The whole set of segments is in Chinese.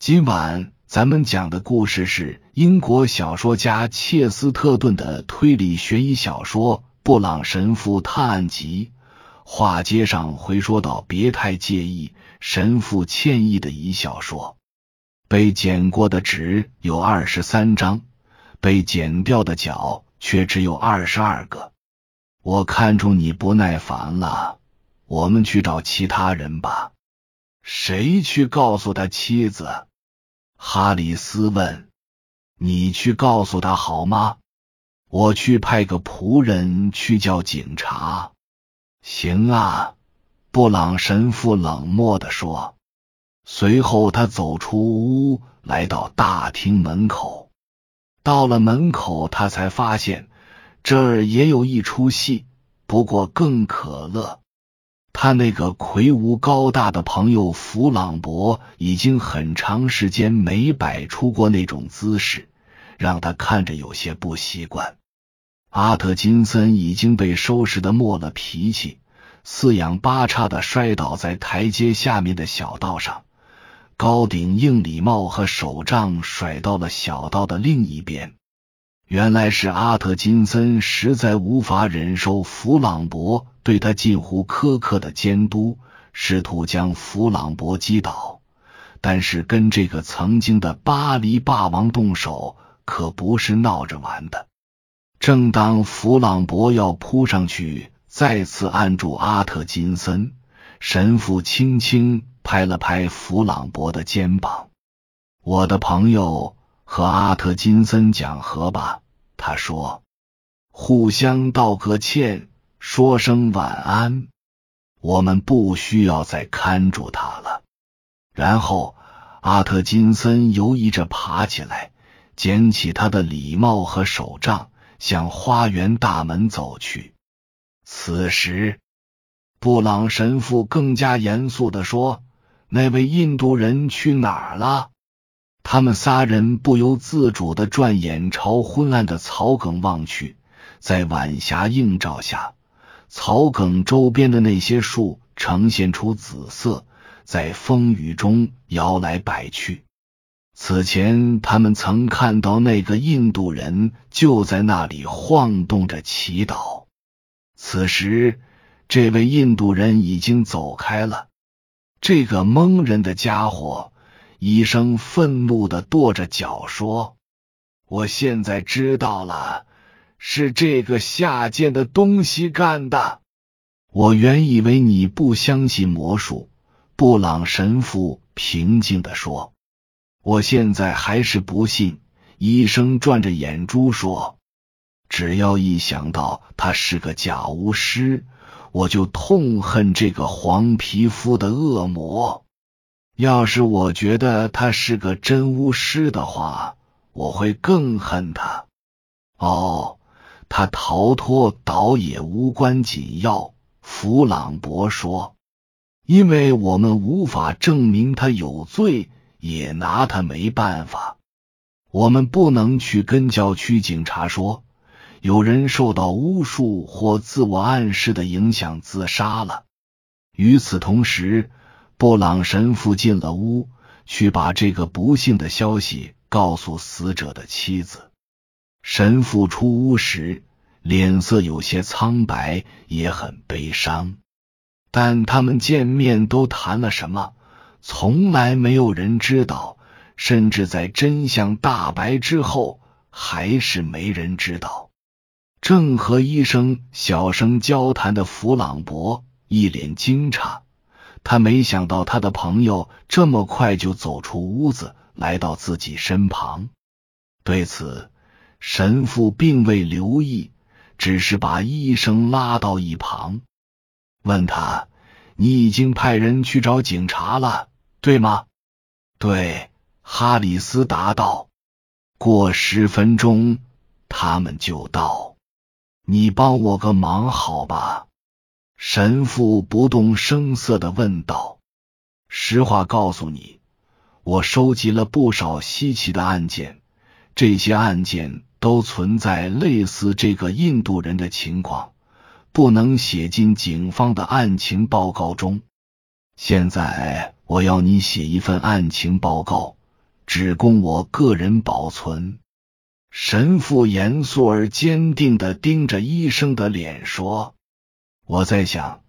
今晚咱们讲的故事是英国小说家切斯特顿的推理悬疑小说《布朗神父探案集》。话接上回说到，别太介意神父歉意的一小说。被剪过的纸有二十三张，被剪掉的角却只有二十二个。我看出你不耐烦了，我们去找其他人吧。谁去告诉他妻子？哈里斯问：“你去告诉他好吗？我去派个仆人去叫警察。”行啊，布朗神父冷漠的说。随后他走出屋，来到大厅门口。到了门口，他才发现这儿也有一出戏，不过更可乐。他那个魁梧高大的朋友弗朗博已经很长时间没摆出过那种姿势，让他看着有些不习惯。阿特金森已经被收拾的没了脾气，四仰八叉的摔倒在台阶下面的小道上，高顶硬礼帽和手杖甩到了小道的另一边。原来是阿特金森实在无法忍受弗朗博对他近乎苛刻的监督，试图将弗朗博击倒。但是跟这个曾经的巴黎霸王动手可不是闹着玩的。正当弗朗博要扑上去再次按住阿特金森，神父轻轻拍了拍弗朗博的肩膀：“我的朋友。”和阿特金森讲和吧，他说，互相道个歉，说声晚安，我们不需要再看住他了。然后阿特金森犹疑着爬起来，捡起他的礼帽和手杖，向花园大门走去。此时，布朗神父更加严肃的说：“那位印度人去哪儿了？”他们仨人不由自主的转眼朝昏暗的草梗望去，在晚霞映照下，草梗周边的那些树呈现出紫色，在风雨中摇来摆去。此前，他们曾看到那个印度人就在那里晃动着祈祷。此时，这位印度人已经走开了。这个蒙人的家伙。医生愤怒的跺着脚说：“我现在知道了，是这个下贱的东西干的。我原以为你不相信魔术。”布朗神父平静的说：“我现在还是不信。”医生转着眼珠说：“只要一想到他是个假巫师，我就痛恨这个黄皮肤的恶魔。”要是我觉得他是个真巫师的话，我会更恨他。哦，他逃脱倒也无关紧要。弗朗博说：“因为我们无法证明他有罪，也拿他没办法。我们不能去跟教区警察说有人受到巫术或自我暗示的影响自杀了。与此同时。”布朗神父进了屋，去把这个不幸的消息告诉死者的妻子。神父出屋时，脸色有些苍白，也很悲伤。但他们见面都谈了什么，从来没有人知道。甚至在真相大白之后，还是没人知道。正和医生小声交谈的弗朗博一脸惊诧。他没想到他的朋友这么快就走出屋子，来到自己身旁。对此，神父并未留意，只是把医生拉到一旁，问他：“你已经派人去找警察了，对吗？”“对。”哈里斯答道。“过十分钟，他们就到。你帮我个忙，好吧？”神父不动声色的问道：“实话告诉你，我收集了不少稀奇的案件，这些案件都存在类似这个印度人的情况，不能写进警方的案情报告中。现在我要你写一份案情报告，只供我个人保存。神父严肃而坚定的盯着医生的脸说：“我在想，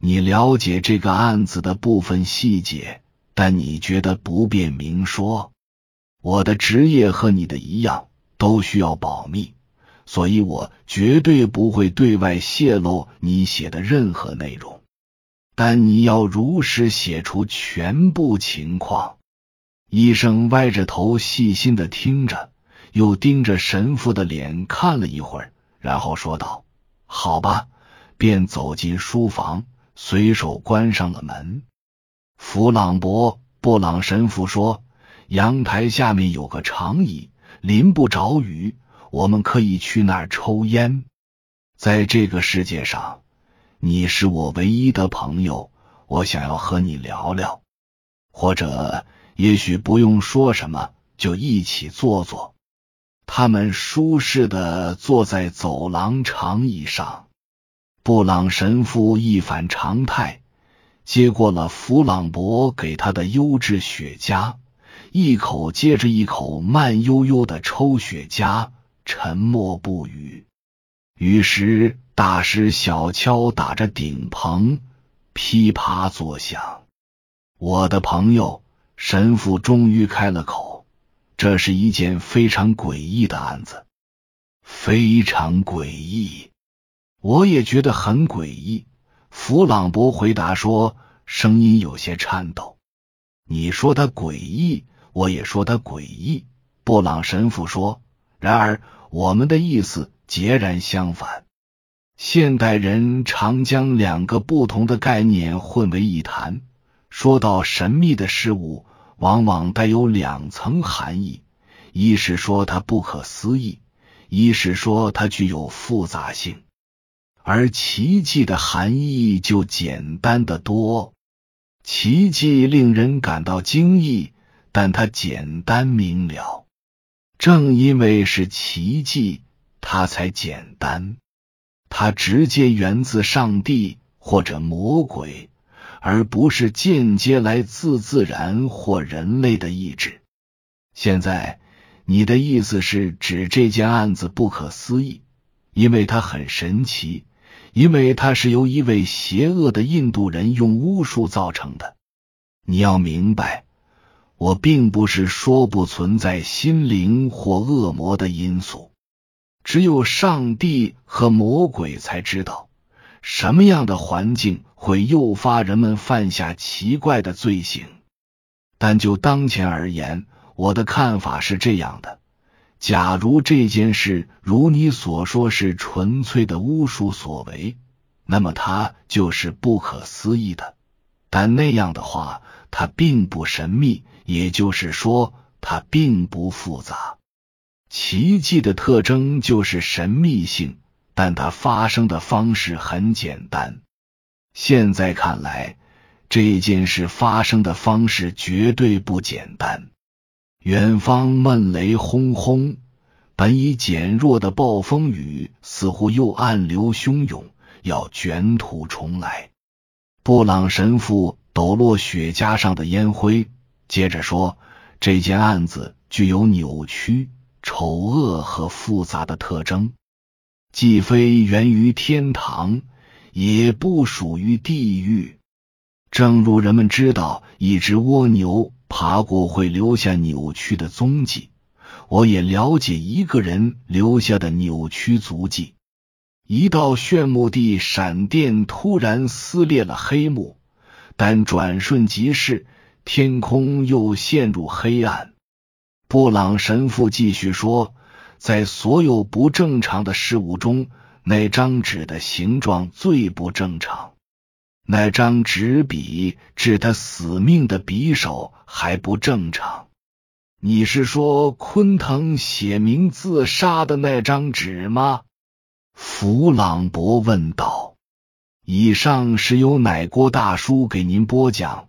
你了解这个案子的部分细节，但你觉得不便明说。我的职业和你的一样，都需要保密，所以我绝对不会对外泄露你写的任何内容。但你要如实写出全部情况。”医生歪着头细心的听着。又盯着神父的脸看了一会儿，然后说道：“好吧。”便走进书房，随手关上了门。弗朗博布朗神父说：“阳台下面有个长椅，淋不着雨，我们可以去那儿抽烟。在这个世界上，你是我唯一的朋友，我想要和你聊聊，或者也许不用说什么，就一起坐坐。”他们舒适的坐在走廊长椅上，布朗神父一反常态，接过了弗朗博给他的优质雪茄，一口接着一口慢悠悠的抽雪茄，沉默不语。于是大师小敲打着顶棚，噼啪作响。我的朋友神父终于开了口。这是一件非常诡异的案子，非常诡异，我也觉得很诡异。弗朗博回答说，声音有些颤抖。你说他诡异，我也说他诡异。布朗神父说，然而我们的意思截然相反。现代人常将两个不同的概念混为一谈，说到神秘的事物。往往带有两层含义：一是说它不可思议，一是说它具有复杂性。而奇迹的含义就简单的多。奇迹令人感到惊异，但它简单明了。正因为是奇迹，它才简单。它直接源自上帝或者魔鬼。而不是间接来自自然或人类的意志。现在，你的意思是指这件案子不可思议，因为它很神奇，因为它是由一位邪恶的印度人用巫术造成的。你要明白，我并不是说不存在心灵或恶魔的因素，只有上帝和魔鬼才知道。什么样的环境会诱发人们犯下奇怪的罪行？但就当前而言，我的看法是这样的：假如这件事如你所说是纯粹的巫术所为，那么它就是不可思议的；但那样的话，它并不神秘，也就是说，它并不复杂。奇迹的特征就是神秘性。但它发生的方式很简单。现在看来，这件事发生的方式绝对不简单。远方闷雷轰轰，本已减弱的暴风雨似乎又暗流汹涌，要卷土重来。布朗神父抖落雪茄上的烟灰，接着说：“这件案子具有扭曲、丑恶和复杂的特征。”既非源于天堂，也不属于地狱。正如人们知道一只蜗牛爬过会留下扭曲的踪迹，我也了解一个人留下的扭曲足迹。一道炫目的闪电突然撕裂了黑幕，但转瞬即逝，天空又陷入黑暗。布朗神父继续说。在所有不正常的事物中，那张纸的形状最不正常。那张纸笔指他死命的匕首还不正常。你是说昆腾写明自杀的那张纸吗？弗朗博问道。以上是由奶锅大叔给您播讲，